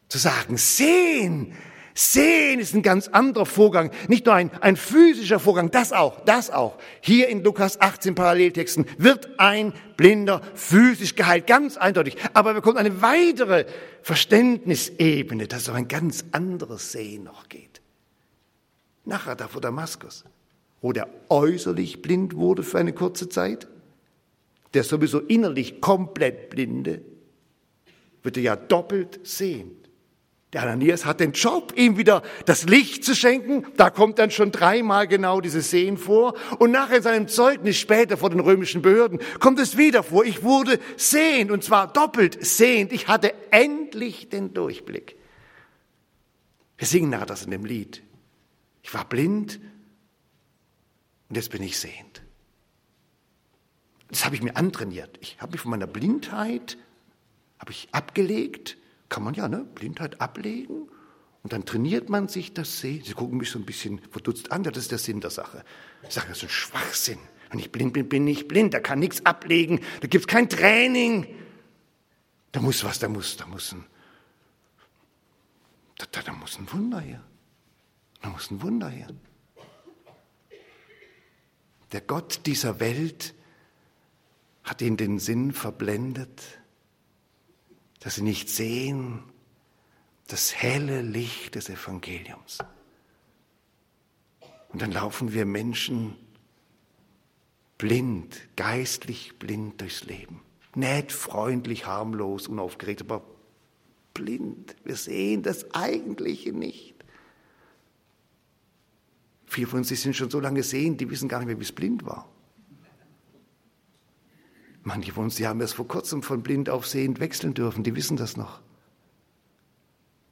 Zu sagen, sehen, sehen ist ein ganz anderer Vorgang, nicht nur ein, ein physischer Vorgang, das auch, das auch. Hier in Lukas 18 Paralleltexten wird ein Blinder physisch geheilt, ganz eindeutig. Aber wir bekommt eine weitere Verständnisebene, dass es auch ein ganz anderes Sehen noch geht. Nachher da vor Damaskus wo der äußerlich blind wurde für eine kurze Zeit, der sowieso innerlich komplett blinde, wird er ja doppelt sehen. Der Ananias hat den Job, ihm wieder das Licht zu schenken. Da kommt dann schon dreimal genau dieses Sehen vor. Und nachher in seinem Zeugnis später vor den römischen Behörden kommt es wieder vor. Ich wurde sehend und zwar doppelt sehend. Ich hatte endlich den Durchblick. Wir singen nachher das in dem Lied. Ich war blind und jetzt bin ich sehend. Das habe ich mir antrainiert. Ich habe mich von meiner Blindheit habe ich abgelegt. Kann man ja, ne? Blindheit ablegen. Und dann trainiert man sich das Sehen. Sie gucken mich so ein bisschen verdutzt an. Das ist der Sinn der Sache. Ich sage, das ist ein Schwachsinn. Wenn ich blind bin, bin ich blind. Da kann nichts ablegen. Da gibt es kein Training. Da muss was, da muss, da muss ein, da, da, da muss ein Wunder her. Da muss ein Wunder her. Der Gott dieser Welt hat ihnen den Sinn verblendet, dass sie nicht sehen das helle Licht des Evangeliums. Und dann laufen wir Menschen blind, geistlich blind durchs Leben. Nett, freundlich, harmlos, unaufgeregt, aber blind. Wir sehen das Eigentliche nicht. Viele von uns die sind schon so lange sehend, die wissen gar nicht mehr, wie es blind war. Manche von uns, die haben erst vor kurzem von blind auf sehend wechseln dürfen, die wissen das noch.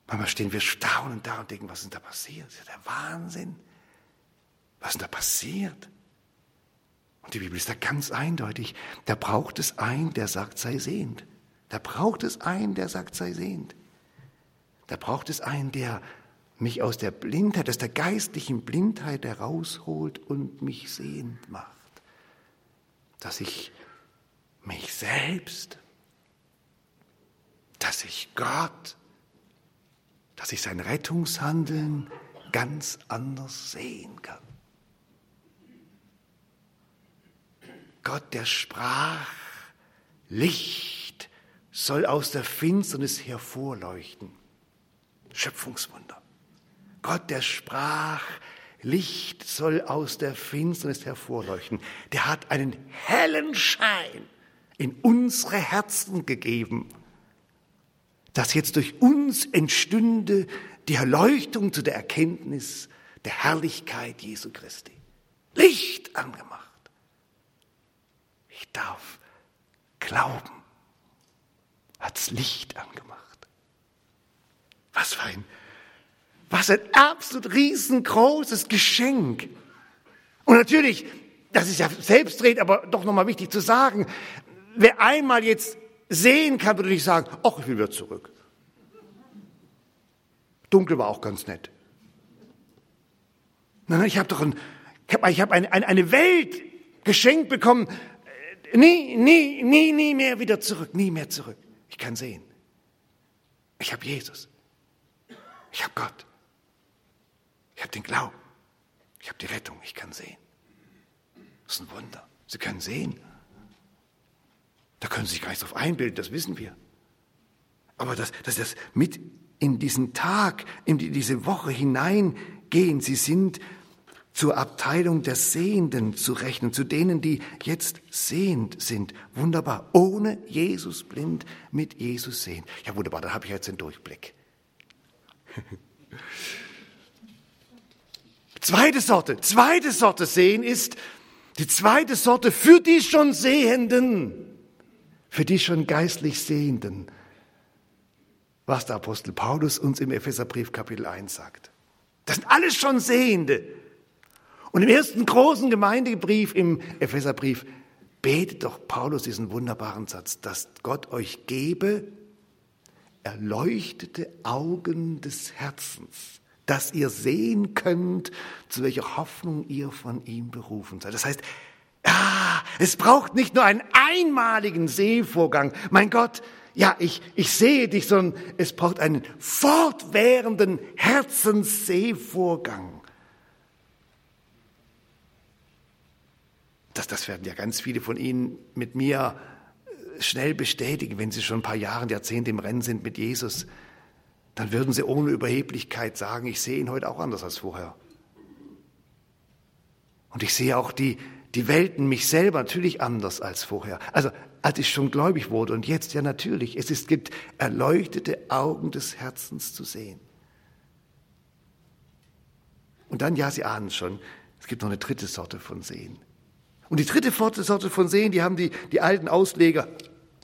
Manchmal stehen wir staunend da und denken, was ist denn da passiert? Das ist ja der Wahnsinn. Was ist denn da passiert? Und die Bibel ist da ganz eindeutig. Da braucht es einen, der sagt, sei sehend. Da braucht es einen, der sagt, sei sehend. Da braucht es einen, der mich aus der Blindheit, aus der geistlichen Blindheit herausholt und mich sehend macht. Dass ich mich selbst, dass ich Gott, dass ich sein Rettungshandeln ganz anders sehen kann. Gott, der sprach, Licht soll aus der Finsternis hervorleuchten. Schöpfungswunder. Gott, der sprach, Licht soll aus der Finsternis hervorleuchten. Der hat einen hellen Schein in unsere Herzen gegeben, dass jetzt durch uns entstünde die Erleuchtung zu der Erkenntnis der Herrlichkeit Jesu Christi. Licht angemacht. Ich darf glauben, hat's Licht angemacht. Was für ein was ein absolut riesengroßes Geschenk. Und natürlich, das ist ja selbstredend, aber doch nochmal wichtig zu sagen, wer einmal jetzt sehen kann, würde ich sagen, ach, ich will wieder zurück. Dunkel war auch ganz nett. Nein, ich habe doch ein, ich hab, ich hab eine, eine, eine Welt geschenkt bekommen. Nie, nie, nie, nie mehr wieder zurück, nie mehr zurück. Ich kann sehen. Ich habe Jesus. Ich habe Gott. Ich habe den Glauben. Ich habe die Rettung. Ich kann sehen. Das ist ein Wunder. Sie können sehen. Da können Sie sich gar nicht drauf einbilden, das wissen wir. Aber dass, dass das mit in diesen Tag, in diese Woche hineingehen, Sie sind zur Abteilung der Sehenden zu rechnen, zu denen, die jetzt sehend sind. Wunderbar. Ohne Jesus blind, mit Jesus sehen. Ja, wunderbar, da habe ich jetzt den Durchblick. <laughs> zweite Sorte, zweite Sorte sehen ist die zweite Sorte für die schon Sehenden, für die schon geistlich Sehenden, was der Apostel Paulus uns im Epheserbrief Kapitel 1 sagt. Das sind alles schon Sehende. Und im ersten großen Gemeindebrief, im Epheserbrief, betet doch Paulus diesen wunderbaren Satz, dass Gott euch gebe erleuchtete Augen des Herzens, dass ihr sehen könnt, zu welcher Hoffnung ihr von ihm berufen seid. Das heißt, ah, es braucht nicht nur einen einmaligen Sehvorgang. Mein Gott, ja, ich, ich sehe dich, sondern es braucht einen fortwährenden Herzenssehvorgang. Das, das werden ja ganz viele von Ihnen mit mir äh, schnell bestätigen, wenn Sie schon ein paar Jahre, Jahrzehnte im Rennen sind mit Jesus. Dann würden Sie ohne Überheblichkeit sagen, ich sehe ihn heute auch anders als vorher. Und ich sehe auch die, die Welten, mich selber natürlich anders als vorher. Also als ich schon gläubig wurde und jetzt ja natürlich. Es ist, gibt erleuchtete Augen des Herzens zu sehen. Und dann, ja, Sie ahnen schon, es gibt noch eine dritte Sorte von Sehen. Und die dritte Sorte von Sehen, die haben die, die alten Ausleger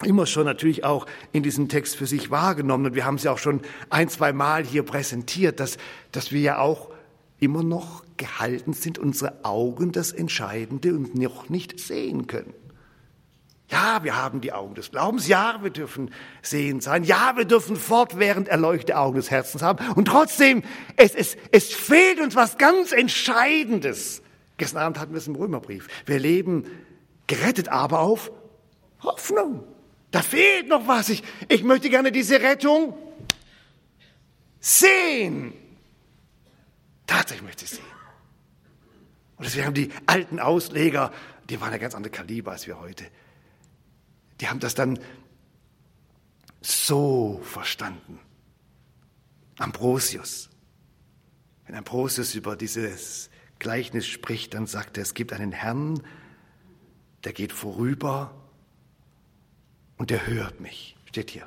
immer schon natürlich auch in diesem Text für sich wahrgenommen. Und wir haben sie auch schon ein, zwei Mal hier präsentiert, dass, dass wir ja auch immer noch gehalten sind, unsere Augen das Entscheidende und noch nicht sehen können. Ja, wir haben die Augen des Glaubens. Ja, wir dürfen sehen sein. Ja, wir dürfen fortwährend erleuchtete Augen des Herzens haben. Und trotzdem, es, es, es fehlt uns was ganz Entscheidendes. Gestern Abend hatten wir es im Römerbrief. Wir leben gerettet, aber auf Hoffnung. Da fehlt noch was. Ich, ich möchte gerne diese Rettung sehen. Tatsächlich möchte ich sehen. Und deswegen haben die alten Ausleger, die waren ja ganz andere Kaliber als wir heute, die haben das dann so verstanden. Ambrosius. Wenn Ambrosius über dieses Gleichnis spricht, dann sagt er, es gibt einen Herrn, der geht vorüber und er hört mich. Steht hier.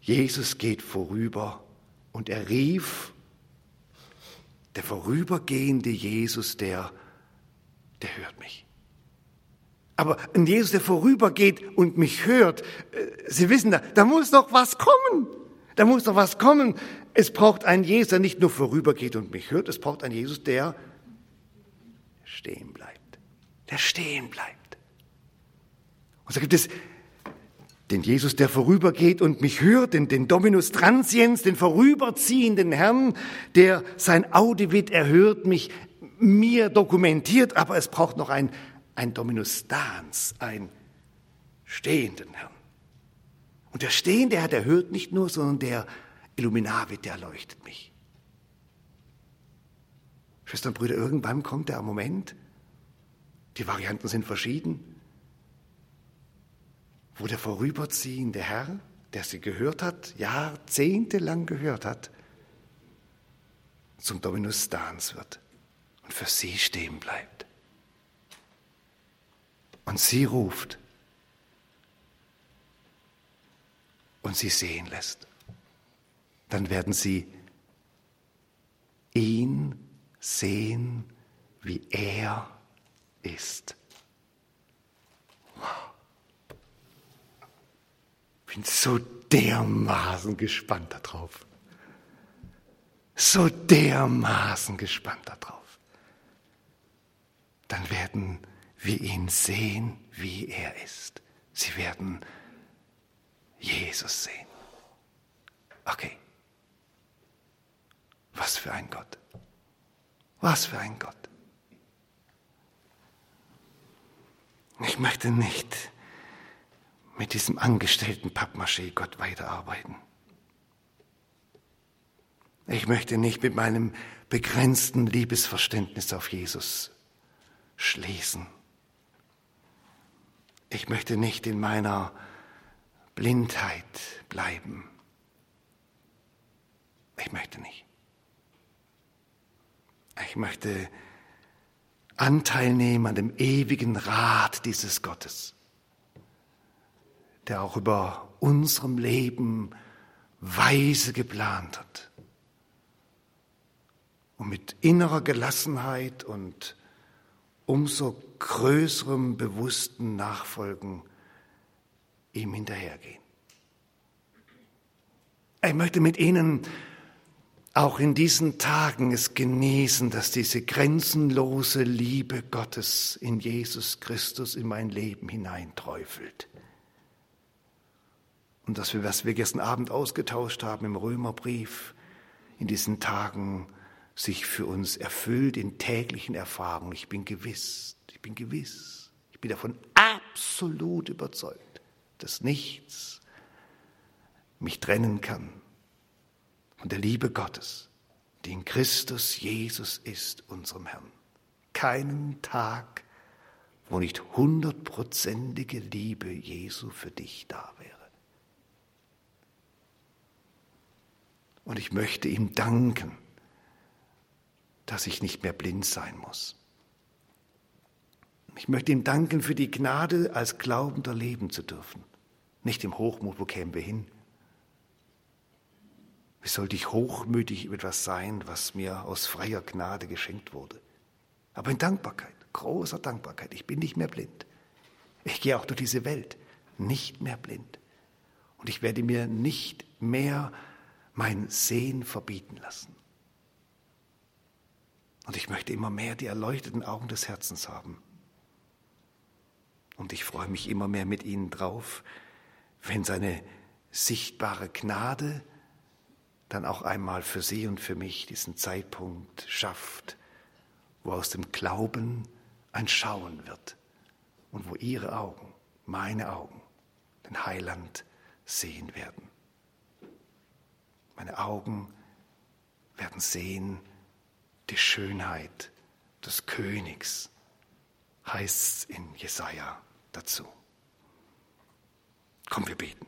Jesus geht vorüber und er rief, der vorübergehende Jesus, der, der hört mich. Aber ein Jesus, der vorübergeht und mich hört, äh, Sie wissen, da, da muss noch was kommen. Da muss noch was kommen. Es braucht einen Jesus, der nicht nur vorübergeht und mich hört, es braucht einen Jesus, der stehen bleibt. Der stehen bleibt. Und so gibt es den Jesus, der vorübergeht und mich hört, den, den Dominus Transiens, den vorüberziehenden Herrn, der sein Audivit erhört, mich mir dokumentiert, aber es braucht noch ein, ein Dominus Dans, ein stehenden Herrn. Und der stehende Herr, der hört nicht nur, sondern der Illuminavit, der leuchtet mich. Schwestern und Brüder, irgendwann kommt der Moment, die Varianten sind verschieden, wo der vorüberziehende Herr, der sie gehört hat, jahrzehntelang gehört hat, zum Dominus Dans wird und für sie stehen bleibt. Und sie ruft und sie sehen lässt. Dann werden sie ihn sehen, wie er ist. Bin so dermaßen gespannt darauf. So dermaßen gespannt darauf. Dann werden wir ihn sehen, wie er ist. Sie werden Jesus sehen. Okay. Was für ein Gott. Was für ein Gott. Ich möchte nicht mit diesem angestellten Pappmaché Gott weiterarbeiten. Ich möchte nicht mit meinem begrenzten Liebesverständnis auf Jesus schließen. Ich möchte nicht in meiner Blindheit bleiben. Ich möchte nicht. Ich möchte Anteil nehmen an dem ewigen Rat dieses Gottes, der auch über unserem Leben weise geplant hat. Und mit innerer Gelassenheit und umso größerem bewussten Nachfolgen ihm hinterhergehen. Ich möchte mit Ihnen auch in diesen Tagen es genießen, dass diese grenzenlose Liebe Gottes in Jesus Christus in mein Leben hineinträufelt. Und dass wir, was wir gestern Abend ausgetauscht haben im Römerbrief, in diesen Tagen sich für uns erfüllt in täglichen Erfahrungen. Ich bin gewiss, ich bin gewiss, ich bin davon absolut überzeugt, dass nichts mich trennen kann von der Liebe Gottes, die in Christus Jesus ist, unserem Herrn. Keinen Tag, wo nicht hundertprozentige Liebe Jesu für dich da wäre. Und ich möchte ihm danken, dass ich nicht mehr blind sein muss. Ich möchte ihm danken für die Gnade, als Glaubender leben zu dürfen. Nicht im Hochmut, wo kämen wir hin? Wie sollte ich hochmütig über etwas sein, was mir aus freier Gnade geschenkt wurde? Aber in Dankbarkeit, großer Dankbarkeit. Ich bin nicht mehr blind. Ich gehe auch durch diese Welt nicht mehr blind. Und ich werde mir nicht mehr mein Sehen verbieten lassen. Und ich möchte immer mehr die erleuchteten Augen des Herzens haben. Und ich freue mich immer mehr mit Ihnen drauf, wenn seine sichtbare Gnade dann auch einmal für Sie und für mich diesen Zeitpunkt schafft, wo aus dem Glauben ein Schauen wird und wo Ihre Augen, meine Augen, den Heiland sehen werden. Meine Augen werden sehen die Schönheit des Königs, heißt es in Jesaja dazu. Komm, wir beten.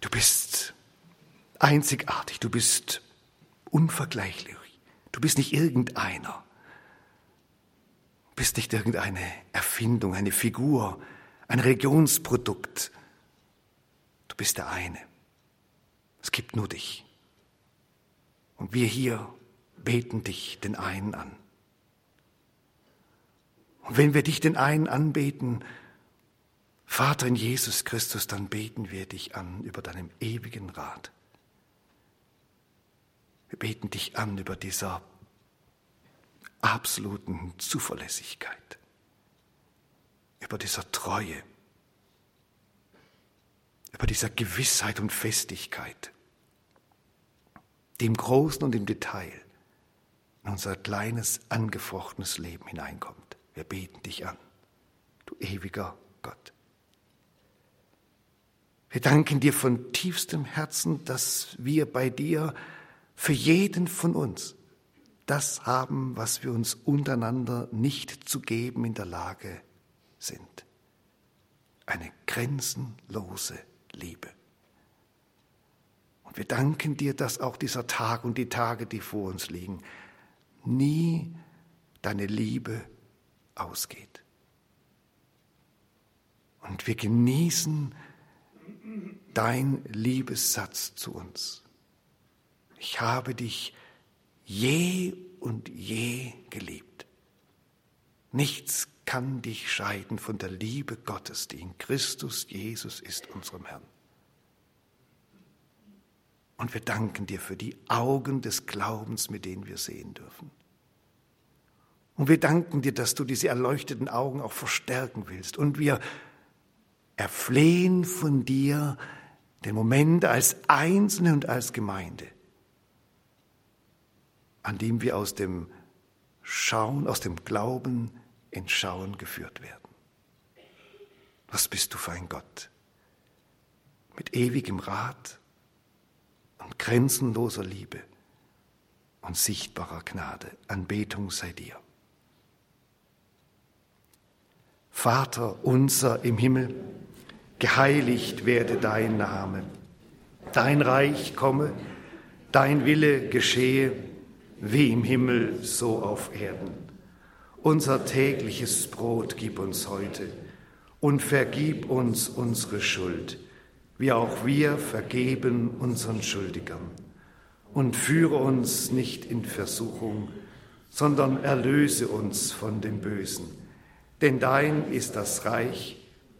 Du bist einzigartig, du bist unvergleichlich, du bist nicht irgendeiner, du bist nicht irgendeine Erfindung, eine Figur, ein Religionsprodukt. Du bist der eine. Es gibt nur dich. Und wir hier beten dich den einen an. Und wenn wir dich den einen anbeten, Vater in Jesus Christus, dann beten wir dich an über deinem ewigen Rat. Wir beten dich an über dieser absoluten Zuverlässigkeit, über dieser Treue, über dieser Gewissheit und Festigkeit, die im Großen und im Detail in unser kleines, angefochtenes Leben hineinkommt. Wir beten dich an, du ewiger Gott. Wir danken dir von tiefstem Herzen, dass wir bei dir für jeden von uns das haben, was wir uns untereinander nicht zu geben in der Lage sind. Eine grenzenlose Liebe. Und wir danken dir, dass auch dieser Tag und die Tage, die vor uns liegen, nie deine Liebe ausgeht. Und wir genießen dein Liebessatz zu uns. Ich habe dich je und je geliebt. Nichts kann dich scheiden von der Liebe Gottes, die in Christus Jesus ist, unserem Herrn. Und wir danken dir für die Augen des Glaubens, mit denen wir sehen dürfen. Und wir danken dir, dass du diese erleuchteten Augen auch verstärken willst. Und wir erflehen von dir den Moment als Einzelne und als Gemeinde, an dem wir aus dem Schauen, aus dem Glauben in Schauen geführt werden. Was bist du für ein Gott? Mit ewigem Rat und grenzenloser Liebe und sichtbarer Gnade. Anbetung sei dir. Vater unser im Himmel, geheiligt werde dein Name, dein Reich komme, Dein Wille geschehe, wie im Himmel, so auf Erden. Unser tägliches Brot gib uns heute und vergib uns unsere Schuld, wie auch wir vergeben unseren Schuldigern. Und führe uns nicht in Versuchung, sondern erlöse uns von dem Bösen. Denn dein ist das Reich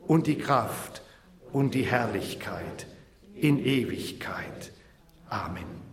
und die Kraft und die Herrlichkeit in Ewigkeit. Amen.